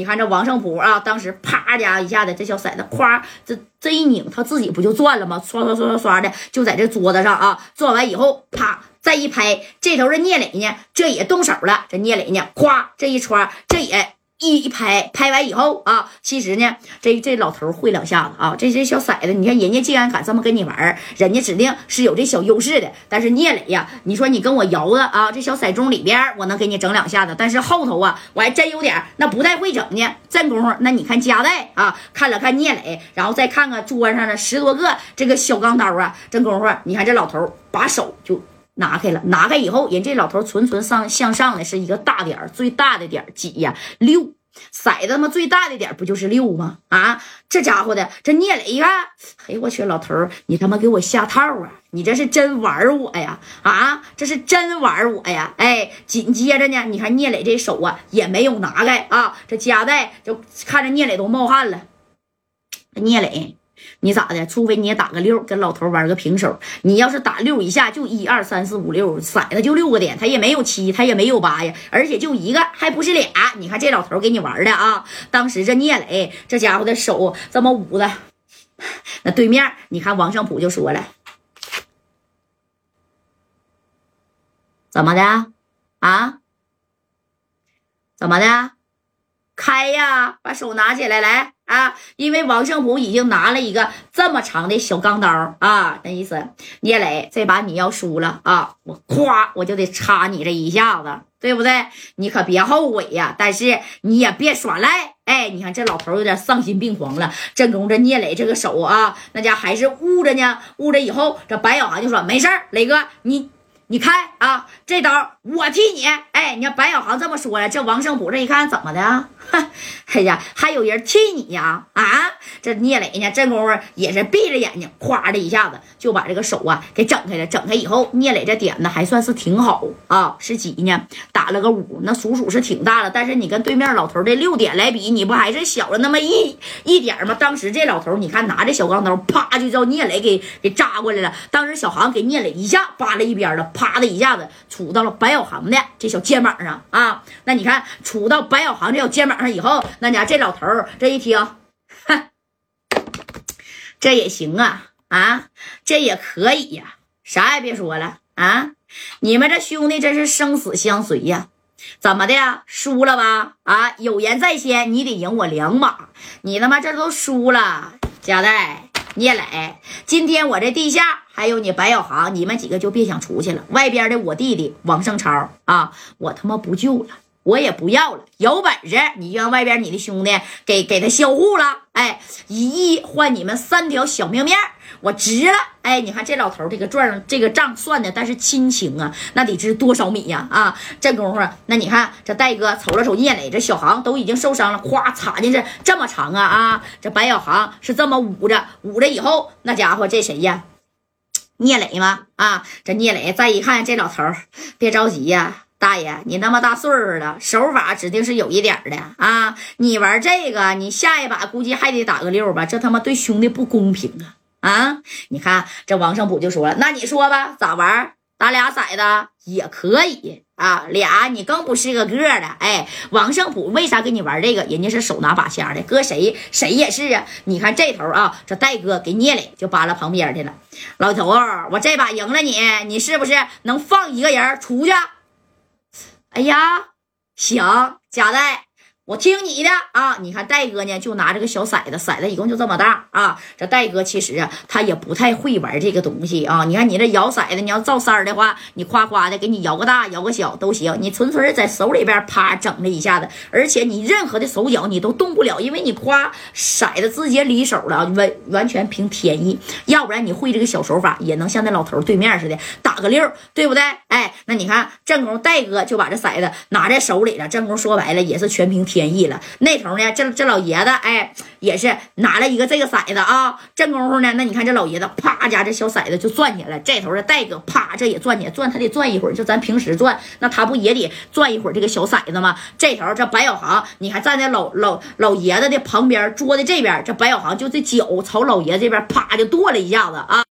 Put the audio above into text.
你看这王胜普啊，当时啪家一下子，这小骰子夸，这这一拧，他自己不就转了吗？刷刷刷刷刷的，就在这桌子上啊，转完以后，啪再一拍，这头是聂磊呢，这也动手了。这聂磊呢，夸这一刷，这也。一一拍拍完以后啊，其实呢，这这老头会两下子啊。这这小骰子，你看人家既然敢这么跟你玩，人家指定是有这小优势的。但是聂磊呀，你说你跟我摇的啊，这小骰盅里边我能给你整两下子，但是后头啊，我还真有点那不太会整呢。这功夫，那你看夹带啊，看了看聂磊，然后再看看桌上的十多个这个小钢刀啊，这功夫，你看这老头把手就。拿开了，拿开以后，人这老头纯纯上向上的是一个大点儿最大的点儿几呀？六骰子他妈最大的点儿不就是六吗？啊，这家伙的这聂磊一看，哎我去，老头儿你他妈给我下套啊！你这是真玩我呀？啊，这是真玩我呀？哎，紧接着呢，你看聂磊这手啊也没有拿开啊，这夹带就看着聂磊都冒汗了，聂磊。你咋的？除非你也打个六，跟老头玩个平手。你要是打六一下，就一二三四五六，骰子就六个点，他也没有七，他也没有八呀，而且就一个，还不是俩。你看这老头给你玩的啊！当时这聂磊这家伙的手这么捂的，那对面你看王胜普就说了：“怎么的啊？怎么的？开呀！把手拿起来，来。”啊，因为王胜普已经拿了一个这么长的小钢刀啊，那意思，聂磊这把你要输了啊，我咵我就得插你这一下子，对不对？你可别后悔呀，但是你也别耍赖。哎，你看这老头有点丧心病狂了，正宫这聂磊这个手啊，那家还是捂着呢，捂着以后，这白小航就说没事磊哥你。你开啊，这刀我替你。哎，你看白小航这么说了，这王胜普这一看怎么的？哎呀，还有人替你呀？啊，这聂磊呢？这功夫也是闭着眼睛，咵的一下子就把这个手啊给整开了。整开以后，聂磊这点子还算是挺好啊，是几呢？打了个五，那属属是挺大了。但是你跟对面老头的六点来比，你不还是小了那么一一点吗？当时这老头，你看拿着小钢刀，啪就叫聂磊给给扎过来了。当时小航给聂磊一下扒了一边了。啪的一下子杵到了白小航的这小肩膀上啊！那你看杵到白小航这小肩膀上以后，那家这老头这一听，这也行啊啊，这也可以呀，啥也别说了啊！你们这兄弟真是生死相随呀！怎么的呀？输了吧？啊，有言在先，你得赢我两把，你他妈这都输了，贾代。聂磊，今天我这地下还有你白小航，你们几个就别想出去了。外边的我弟弟王胜超啊，我他妈不救了，我也不要了。有本事你就让外边你的兄弟给给他销户了，哎，一亿换你们三条小命面。我值了，哎，你看这老头这个账，这个账算的，但是亲情啊，那得值多少米呀？啊，这功夫，那你看这戴哥瞅了瞅聂磊，这小航都已经受伤了，咵插进去这么长啊啊！这白小航是这么捂着，捂着以后，那家伙这谁呀？聂磊吗？啊，这聂磊再一看这老头，别着急呀，大爷，你那么大岁数了，手法指定是有一点的啊！你玩这个，你下一把估计还得打个六吧？这他妈对兄弟不公平啊！啊，你看这王胜普就说了，那你说吧，咋玩？打俩骰子也可以啊，俩你更不是个个的。哎，王胜普为啥跟你玩这个？人家是手拿把掐的，搁谁谁也是啊。你看这头啊，这戴哥给聂磊就扒拉旁边去了。老头，我这把赢了你，你是不是能放一个人出去？哎呀，行，贾代。我听你的啊！你看戴哥呢，就拿这个小骰子，骰子一共就这么大啊。这戴哥其实啊，他也不太会玩这个东西啊。你看你这摇骰子，你要照三儿的话，你夸夸的给你摇个大，摇个小都行。你纯纯在手里边啪整了一下子，而且你任何的手脚你都动不了，因为你夸骰子直接离手了，完完全凭天意。要不然你会这个小手法，也能像那老头对面似的打个六，对不对？哎，那你看正宫戴哥就把这骰子拿在手里了。正宫说白了也是全凭天。天意了，那头呢？这这老爷子哎，也是拿了一个这个骰子啊。正功夫呢，那你看这老爷子啪家这小骰子就转起来。这头的戴哥啪这也转起来，转他得转一会儿，就咱平时转，那他不也得转一会儿这个小骰子吗？这头这白小航，你还站在老老老爷子的旁边桌的这边，这白小航就这脚朝老爷子这边啪就跺了一下子啊。